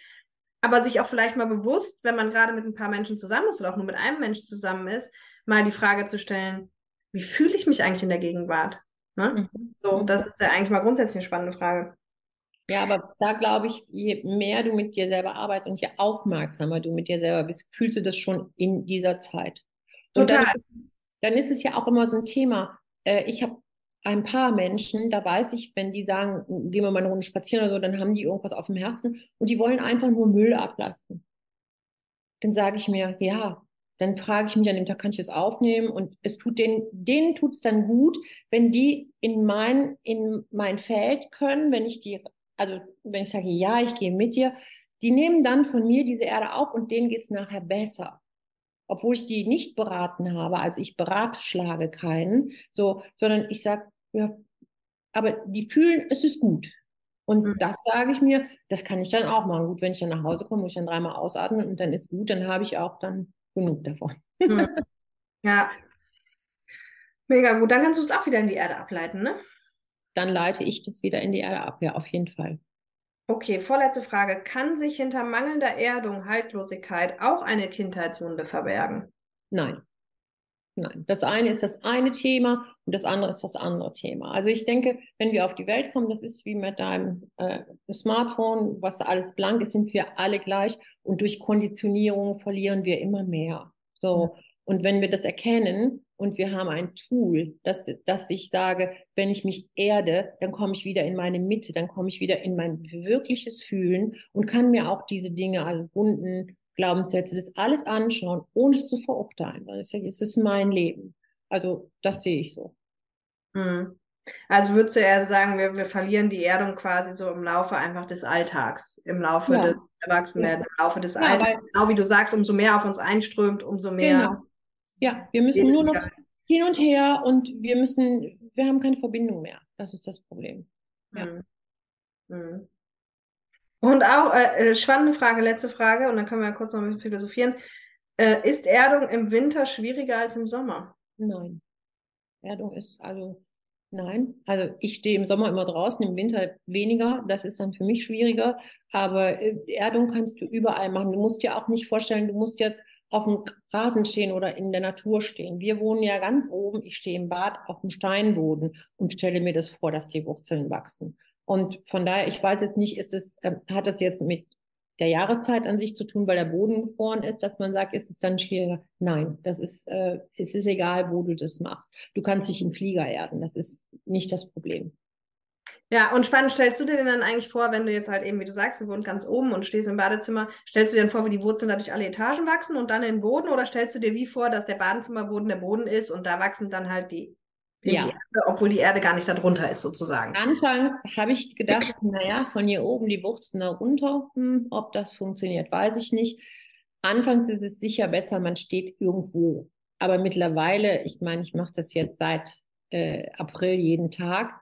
Aber sich auch vielleicht mal bewusst, wenn man gerade mit ein paar Menschen zusammen ist oder auch nur mit einem Menschen zusammen ist, mal die Frage zu stellen, wie fühle ich mich eigentlich in der Gegenwart? Ne? Mhm. So, das ist ja eigentlich mal grundsätzlich eine spannende Frage. Ja, aber da glaube ich, je mehr du mit dir selber arbeitest und je aufmerksamer du mit dir selber bist, fühlst du das schon in dieser Zeit. Und Total. Dann, dann ist es ja auch immer so ein Thema. Äh, ich habe ein paar Menschen, da weiß ich, wenn die sagen, gehen wir mal eine Runde spazieren oder so, dann haben die irgendwas auf dem Herzen und die wollen einfach nur Müll ablassen. Dann sage ich mir, ja, dann frage ich mich an dem Tag, kann ich das aufnehmen? Und es tut denen, denen tut es dann gut, wenn die in mein, in mein Feld können, wenn ich die, also wenn ich sage, ja, ich gehe mit dir, die nehmen dann von mir diese Erde auf und denen geht es nachher besser. Obwohl ich die nicht beraten habe, also ich beratschlage keinen, so, sondern ich sage, ja, aber die fühlen, es ist gut. Und mhm. das sage ich mir, das kann ich dann auch machen. Gut, wenn ich dann nach Hause komme, muss ich dann dreimal ausatmen und dann ist gut, dann habe ich auch dann genug davon. Hm. Ja. Mega gut. Dann kannst du es auch wieder in die Erde ableiten, ne? Dann leite ich das wieder in die Erde ab, ja, auf jeden Fall. Okay, vorletzte Frage. Kann sich hinter mangelnder Erdung, Haltlosigkeit auch eine Kindheitswunde verbergen? Nein. Nein. Das eine ist das eine Thema und das andere ist das andere Thema. Also ich denke, wenn wir auf die Welt kommen, das ist wie mit deinem äh, Smartphone, was alles blank ist, sind wir alle gleich und durch Konditionierung verlieren wir immer mehr. So. Und wenn wir das erkennen und wir haben ein Tool, dass, dass ich sage, wenn ich mich erde, dann komme ich wieder in meine Mitte, dann komme ich wieder in mein wirkliches Fühlen und kann mir auch diese Dinge, also Wunden, Glaubenssätze, das alles anschauen, ohne es zu verurteilen. Weil es ist mein Leben. Also das sehe ich so. Hm. Also würdest du eher sagen, wir, wir verlieren die Erdung quasi so im Laufe einfach des Alltags, im Laufe ja. des Erwachsenwerden, im Laufe des ja, Alltags. Genau wie du sagst, umso mehr auf uns einströmt, umso mehr. Genau. Ja, wir müssen nur noch hin und her und wir müssen, wir haben keine Verbindung mehr. Das ist das Problem. Ja. Hm. Hm. Und auch, äh, äh, spannende Frage, letzte Frage, und dann können wir ja kurz noch ein bisschen philosophieren. Äh, ist Erdung im Winter schwieriger als im Sommer? Nein. Erdung ist also, nein. Also ich stehe im Sommer immer draußen, im Winter weniger. Das ist dann für mich schwieriger. Aber äh, Erdung kannst du überall machen. Du musst dir auch nicht vorstellen, du musst jetzt auf dem Rasen stehen oder in der Natur stehen. Wir wohnen ja ganz oben. Ich stehe im Bad auf dem Steinboden und stelle mir das vor, dass die Wurzeln wachsen. Und von daher, ich weiß jetzt nicht, ist es, äh, hat das jetzt mit der Jahreszeit an sich zu tun, weil der Boden gefroren ist, dass man sagt, ist es dann schwieriger? Nein, das ist, äh, es ist egal, wo du das machst. Du kannst dich im Flieger erden, das ist nicht das Problem. Ja, und spannend, stellst du dir denn dann eigentlich vor, wenn du jetzt halt eben, wie du sagst, du wohnst ganz oben und stehst im Badezimmer, stellst du dir dann vor, wie die Wurzeln dadurch alle Etagen wachsen und dann in den Boden oder stellst du dir wie vor, dass der Badezimmerboden der Boden ist und da wachsen dann halt die ja. Die Erde, obwohl die Erde gar nicht darunter ist, sozusagen. Anfangs habe ich gedacht, naja, von hier oben die Wurzeln da runter, hm, ob das funktioniert, weiß ich nicht. Anfangs ist es sicher besser, man steht irgendwo. Aber mittlerweile, ich meine, ich mache das jetzt seit äh, April jeden Tag.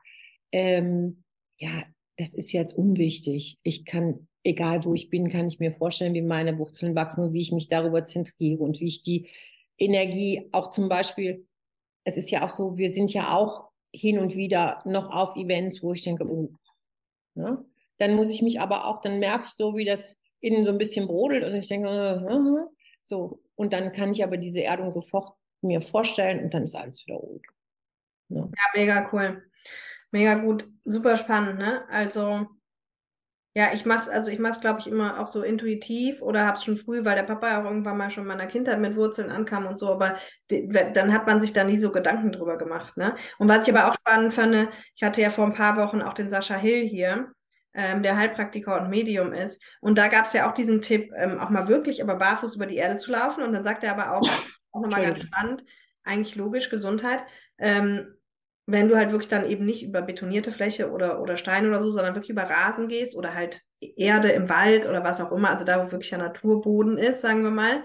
Ähm, ja, das ist jetzt unwichtig. Ich kann, egal wo ich bin, kann ich mir vorstellen, wie meine Wurzeln wachsen und wie ich mich darüber zentriere und wie ich die Energie auch zum Beispiel es ist ja auch so, wir sind ja auch hin und wieder noch auf Events, wo ich denke, oh, ne? dann muss ich mich aber auch, dann merke ich so, wie das innen so ein bisschen brodelt und ich denke, uh, uh, so. Und dann kann ich aber diese Erdung sofort mir vorstellen und dann ist alles wieder ruhig. Ne? Ja, mega cool. Mega gut. Super spannend, ne? Also, ja, ich mache es, also ich mache es, glaube ich, immer auch so intuitiv oder habe es schon früh, weil der Papa auch irgendwann mal schon in meiner Kindheit mit Wurzeln ankam und so, aber dann hat man sich da nie so Gedanken drüber gemacht. Ne? Und was ich aber auch spannend fand, ich hatte ja vor ein paar Wochen auch den Sascha Hill hier, ähm, der Heilpraktiker und Medium ist. Und da gab es ja auch diesen Tipp, ähm, auch mal wirklich aber barfuß über die Erde zu laufen. Und dann sagt er aber auch, auch nochmal ganz spannend, eigentlich logisch, Gesundheit. Ähm, wenn du halt wirklich dann eben nicht über betonierte Fläche oder, oder Steine oder so, sondern wirklich über Rasen gehst oder halt Erde im Wald oder was auch immer, also da, wo wirklich der Naturboden ist, sagen wir mal,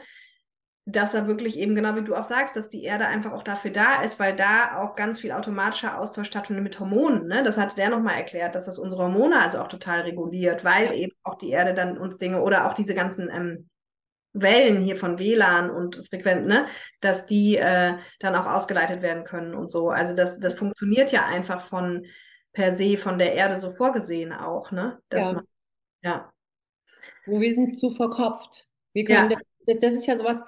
dass er wirklich eben genau wie du auch sagst, dass die Erde einfach auch dafür da ist, weil da auch ganz viel automatischer Austausch stattfindet mit Hormonen. Ne? Das hatte der nochmal erklärt, dass das unsere Hormone also auch total reguliert, weil eben auch die Erde dann uns Dinge oder auch diese ganzen ähm, Wellen hier von WLAN und Frequenzen, ne, dass die äh, dann auch ausgeleitet werden können und so. Also das, das funktioniert ja einfach von per se von der Erde so vorgesehen auch, ne? Dass ja. Man, ja. Wir sind zu verkopft. Wir können ja. das, das ist ja sowas,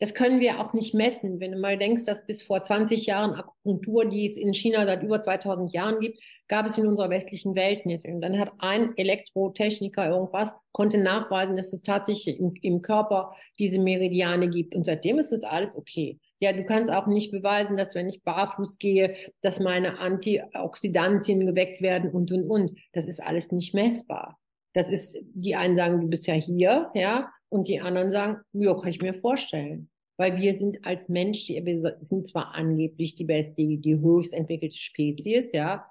das können wir auch nicht messen. Wenn du mal denkst, dass bis vor 20 Jahren Akupunktur, die es in China seit über 2000 Jahren gibt, gab es in unserer westlichen Welt nicht. Und dann hat ein Elektrotechniker irgendwas, konnte nachweisen, dass es tatsächlich im, im Körper diese Meridiane gibt. Und seitdem ist das alles okay. Ja, du kannst auch nicht beweisen, dass wenn ich barfuß gehe, dass meine Antioxidantien geweckt werden und, und, und. Das ist alles nicht messbar. Das ist, die einen sagen, du bist ja hier, ja, und die anderen sagen, ja, kann ich mir vorstellen. Weil wir sind als Mensch, die, wir sind zwar angeblich die beste, die, die höchst entwickelte Spezies, ja,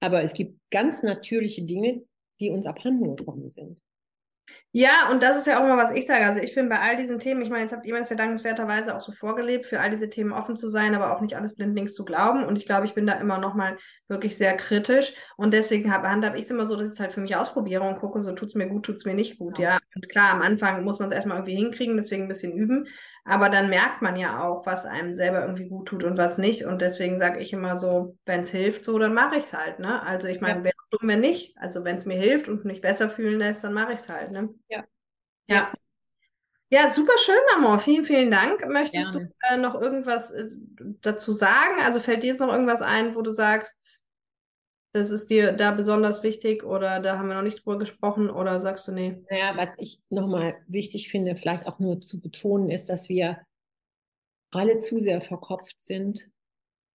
aber es gibt ganz natürliche Dinge, die uns abhanden gekommen sind. Ja, und das ist ja auch immer, was ich sage. Also ich finde bei all diesen Themen, ich meine, jetzt habt ihr es ja dankenswerterweise auch so vorgelebt, für all diese Themen offen zu sein, aber auch nicht alles blindlings zu glauben. Und ich glaube, ich bin da immer nochmal wirklich sehr kritisch. Und deswegen handhabe ich es immer so, dass ich es halt für mich ausprobiere und gucke, so tut es mir gut, tut es mir nicht gut. Ja. ja. Und klar, am Anfang muss man es erstmal irgendwie hinkriegen, deswegen ein bisschen üben. Aber dann merkt man ja auch, was einem selber irgendwie gut tut und was nicht. Und deswegen sage ich immer so, wenn es hilft, so, dann mache ich es halt. Ne? Also ich meine, ja. dumm, wenn nicht. Also wenn es mir hilft und mich besser fühlen lässt, dann mache ich es halt. Ne? Ja. Ja. Ja, super schön, Mama. Vielen, vielen Dank. Möchtest Gerne. du äh, noch irgendwas äh, dazu sagen? Also fällt dir jetzt noch irgendwas ein, wo du sagst, das ist dir da besonders wichtig oder da haben wir noch nicht drüber gesprochen oder sagst du nee? Naja, was ich nochmal wichtig finde, vielleicht auch nur zu betonen, ist, dass wir alle zu sehr verkopft sind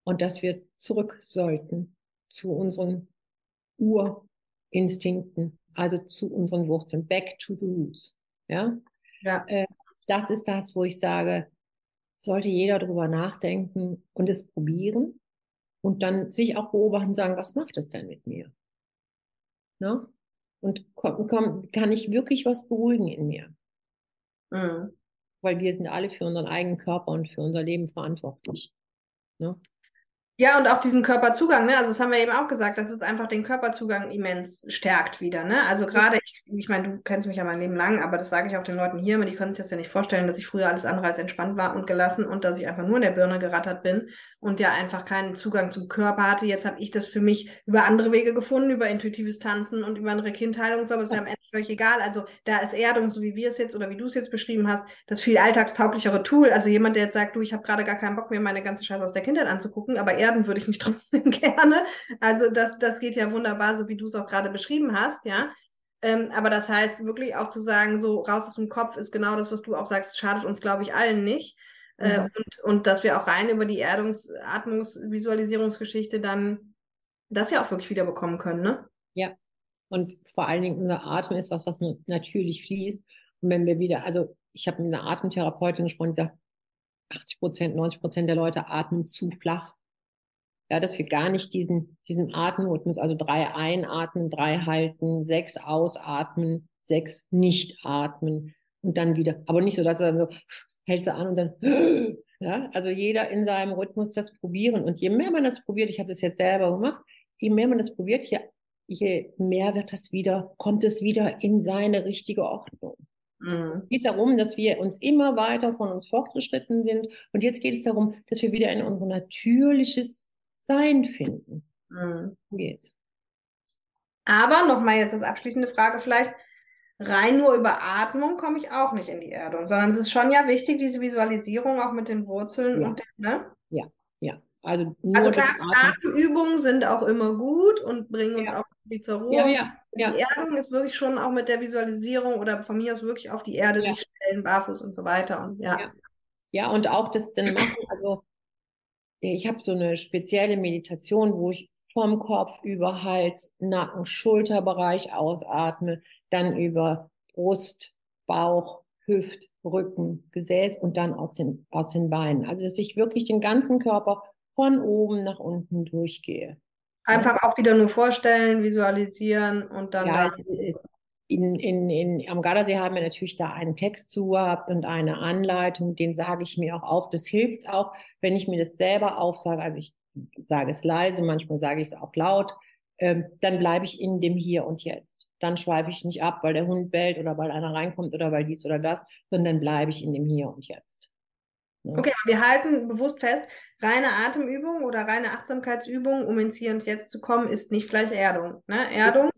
und dass wir zurück sollten zu unseren Urinstinkten, also zu unseren Wurzeln, back to the roots. Ja, ja. Äh, das ist das, wo ich sage, sollte jeder drüber nachdenken und es probieren und dann sich auch beobachten und sagen, was macht es denn mit mir? Ne? Und komm, komm, kann ich wirklich was beruhigen in mir? Mhm. Weil wir sind alle für unseren eigenen Körper und für unser Leben verantwortlich. Ne? Ja, und auch diesen Körperzugang, ne? Also das haben wir eben auch gesagt, dass es einfach den Körperzugang immens stärkt wieder, ne? Also gerade, ich, ich meine, du kennst mich ja mein Leben lang, aber das sage ich auch den Leuten hier, die können sich das ja nicht vorstellen, dass ich früher alles andere als entspannt war und gelassen und dass ich einfach nur in der Birne gerattert bin und ja einfach keinen Zugang zum Körper hatte. Jetzt habe ich das für mich über andere Wege gefunden, über intuitives Tanzen und über andere Kindheilung und so, aber es ist ja am Ende völlig egal. Also da ist Erdung, so wie wir es jetzt oder wie du es jetzt beschrieben hast, das viel alltagstauglichere Tool. Also jemand, der jetzt sagt, du, ich habe gerade gar keinen Bock mehr, meine ganze Scheiße aus der Kindheit anzugucken, aber erden würde ich mich trotzdem gerne. Also das, das geht ja wunderbar, so wie du es auch gerade beschrieben hast, ja. Ähm, aber das heißt wirklich auch zu sagen, so raus aus dem Kopf ist genau das, was du auch sagst, schadet uns, glaube ich, allen nicht. Äh, mhm. und, und dass wir auch rein über die Erdungs-, Atmungs-, Visualisierungsgeschichte dann das ja auch wirklich wieder bekommen können, ne? Ja. Und vor allen Dingen unser Atem ist was, was natürlich fließt. Und wenn wir wieder, also ich habe mit einer Atemtherapeutin gesprochen, die sagt, 80 Prozent, 90 Prozent der Leute atmen zu flach. Ja, dass wir gar nicht diesen, diesen Atemrhythmus, also drei einatmen, drei halten, sechs ausatmen, sechs nicht atmen und dann wieder. Aber nicht so, dass er dann so hält sie an und dann, ja, also jeder in seinem Rhythmus das probieren. Und je mehr man das probiert, ich habe das jetzt selber gemacht, je mehr man das probiert, je, je mehr wird das wieder, kommt es wieder in seine richtige Ordnung. Mhm. Es geht darum, dass wir uns immer weiter von uns fortgeschritten sind. Und jetzt geht es darum, dass wir wieder in unser natürliches Sein finden. Mhm. Geht's. Aber nochmal jetzt als abschließende Frage vielleicht, rein nur über Atmung komme ich auch nicht in die Erdung, sondern es ist schon ja wichtig, diese Visualisierung auch mit den Wurzeln ja. und den, ne? Ja, ja. Also, also klar, Atemübungen sind auch immer gut und bringen uns ja. auch zur Ruhe. Ja, ja, ja. Die Erdung ist wirklich schon auch mit der Visualisierung oder von mir aus wirklich auf die Erde sich stellen, barfuß und so weiter. Und, ja. ja. und auch das dann machen, also ich habe so eine spezielle Meditation, wo ich vom Kopf über Hals, Nacken, Schulterbereich ausatme, dann über Brust, Bauch, Hüft, Rücken, Gesäß und dann aus den, aus den Beinen. Also, dass ich wirklich den ganzen Körper von oben nach unten durchgehe. Einfach auch wieder nur vorstellen, visualisieren und dann. Ja, es, es, in, in, in, am Gardasee haben wir natürlich da einen Text zu gehabt und eine Anleitung, den sage ich mir auch auf. Das hilft auch, wenn ich mir das selber aufsage. Also ich sage es leise, manchmal sage ich es auch laut. Ähm, dann bleibe ich in dem Hier und Jetzt dann schweife ich nicht ab, weil der Hund bellt oder weil einer reinkommt oder weil dies oder das, sondern dann bleibe ich in dem Hier und Jetzt. Ja. Okay, wir halten bewusst fest, reine Atemübung oder reine Achtsamkeitsübung, um ins Hier und Jetzt zu kommen, ist nicht gleich Erdung. Ne? Erdung.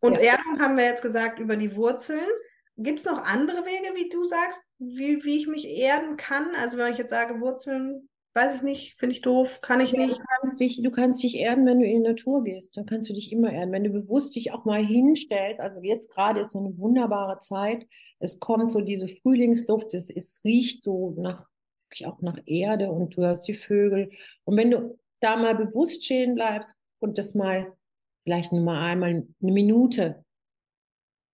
Und ja. Erdung haben wir jetzt gesagt über die Wurzeln. Gibt es noch andere Wege, wie du sagst, wie, wie ich mich erden kann? Also wenn ich jetzt sage, Wurzeln weiß ich nicht, finde ich doof, kann ich ja, nicht. Du kannst, dich, du kannst dich erden, wenn du in die Natur gehst. Dann kannst du dich immer erden. Wenn du bewusst dich auch mal hinstellst, also jetzt gerade ist so eine wunderbare Zeit. Es kommt so diese Frühlingsluft, es, es riecht so nach, auch nach Erde und du hörst die Vögel. Und wenn du da mal bewusst stehen bleibst und das mal vielleicht nur mal einmal eine Minute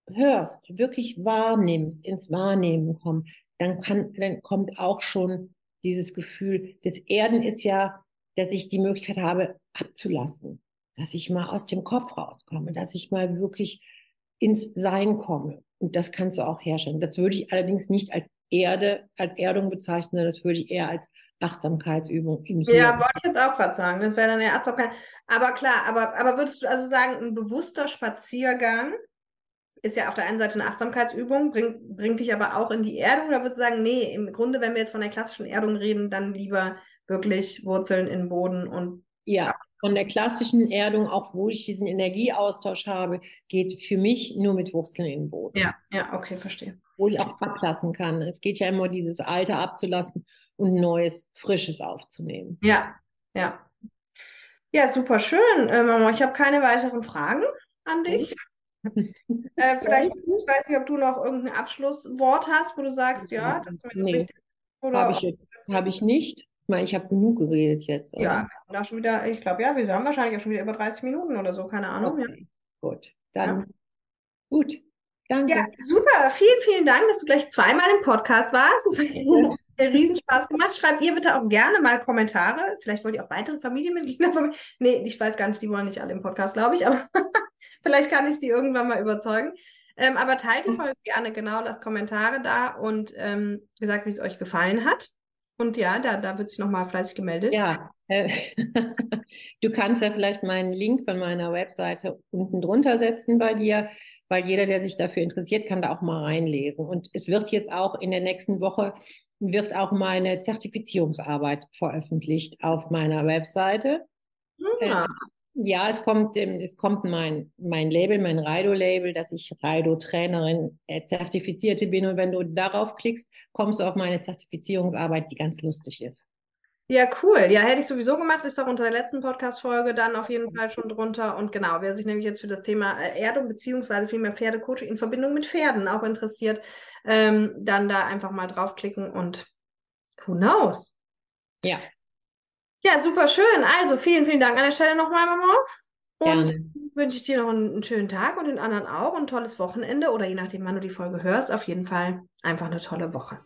hörst, wirklich wahrnimmst, ins Wahrnehmen kommst, dann kann, dann kommt auch schon dieses Gefühl des Erden ist ja, dass ich die Möglichkeit habe, abzulassen, dass ich mal aus dem Kopf rauskomme, dass ich mal wirklich ins Sein komme. Und das kannst du auch herstellen. Das würde ich allerdings nicht als Erde, als Erdung bezeichnen, das würde ich eher als Achtsamkeitsübung im Hier. Ja, wollte ich jetzt auch gerade sagen. Das wäre dann eher Achtsamkeit. Aber klar, aber, aber würdest du also sagen, ein bewusster Spaziergang ist ja auf der einen Seite eine Achtsamkeitsübung, bringt, bringt dich aber auch in die Erdung. Oder würdest du sagen, nee, im Grunde, wenn wir jetzt von der klassischen Erdung reden, dann lieber wirklich Wurzeln in den Boden und. Ja, von der klassischen Erdung, auch wo ich diesen Energieaustausch habe, geht für mich nur mit Wurzeln in den Boden. Ja, ja, okay, verstehe. Wo ich auch ablassen kann. Es geht ja immer dieses Alte abzulassen und Neues, Frisches aufzunehmen. Ja, ja. Ja, super schön, äh, Mama. Ich habe keine weiteren Fragen an dich. äh, vielleicht, ich weiß nicht, ob du noch irgendein Abschlusswort hast, wo du sagst, ja, das ist mir nee, wichtig. Habe ich, hab ich nicht. Ich meine, ich habe genug geredet jetzt. Oder? Ja, wir sind da schon wieder, ich glaube, ja, wir haben wahrscheinlich auch schon wieder über 30 Minuten oder so, keine Ahnung. Okay. Ja. Gut, dann ja. gut. Danke. Ja, super. Vielen, vielen Dank, dass du gleich zweimal im Podcast warst. Das hat mir riesen Spaß gemacht. Schreibt ihr bitte auch gerne mal Kommentare. Vielleicht wollt ihr auch weitere Familienmitglieder von mir. Nee, ich weiß gar nicht, die wollen nicht alle im Podcast, glaube ich, aber vielleicht kann ich die irgendwann mal überzeugen. Ähm, aber teilt die Folge gerne genau, lasst Kommentare da und ähm, gesagt, wie es euch gefallen hat. Und ja, da, da wird sich nochmal fleißig gemeldet. Ja, äh, du kannst ja vielleicht meinen Link von meiner Webseite unten drunter setzen bei dir weil jeder, der sich dafür interessiert, kann da auch mal reinlesen. Und es wird jetzt auch in der nächsten Woche, wird auch meine Zertifizierungsarbeit veröffentlicht auf meiner Webseite. Ja, äh, ja es kommt, es kommt mein, mein Label, mein Raido-Label, dass ich Raido-Trainerin äh, Zertifizierte bin. Und wenn du darauf klickst, kommst du auf meine Zertifizierungsarbeit, die ganz lustig ist. Ja, cool. Ja, hätte ich sowieso gemacht. Ist doch unter der letzten Podcast-Folge dann auf jeden Fall schon drunter. Und genau, wer sich nämlich jetzt für das Thema äh, Erdung beziehungsweise vielmehr Pferdecoaching in Verbindung mit Pferden auch interessiert, ähm, dann da einfach mal draufklicken und who knows? Ja. Ja, super schön. Also vielen, vielen Dank an der Stelle nochmal, Mama. Und Gerne. wünsche ich dir noch einen, einen, schönen Tag und den anderen auch ein tolles Wochenende oder je nachdem, wann du die Folge hörst, auf jeden Fall einfach eine tolle Woche.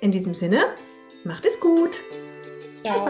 In diesem Sinne, macht es gut. Ciao.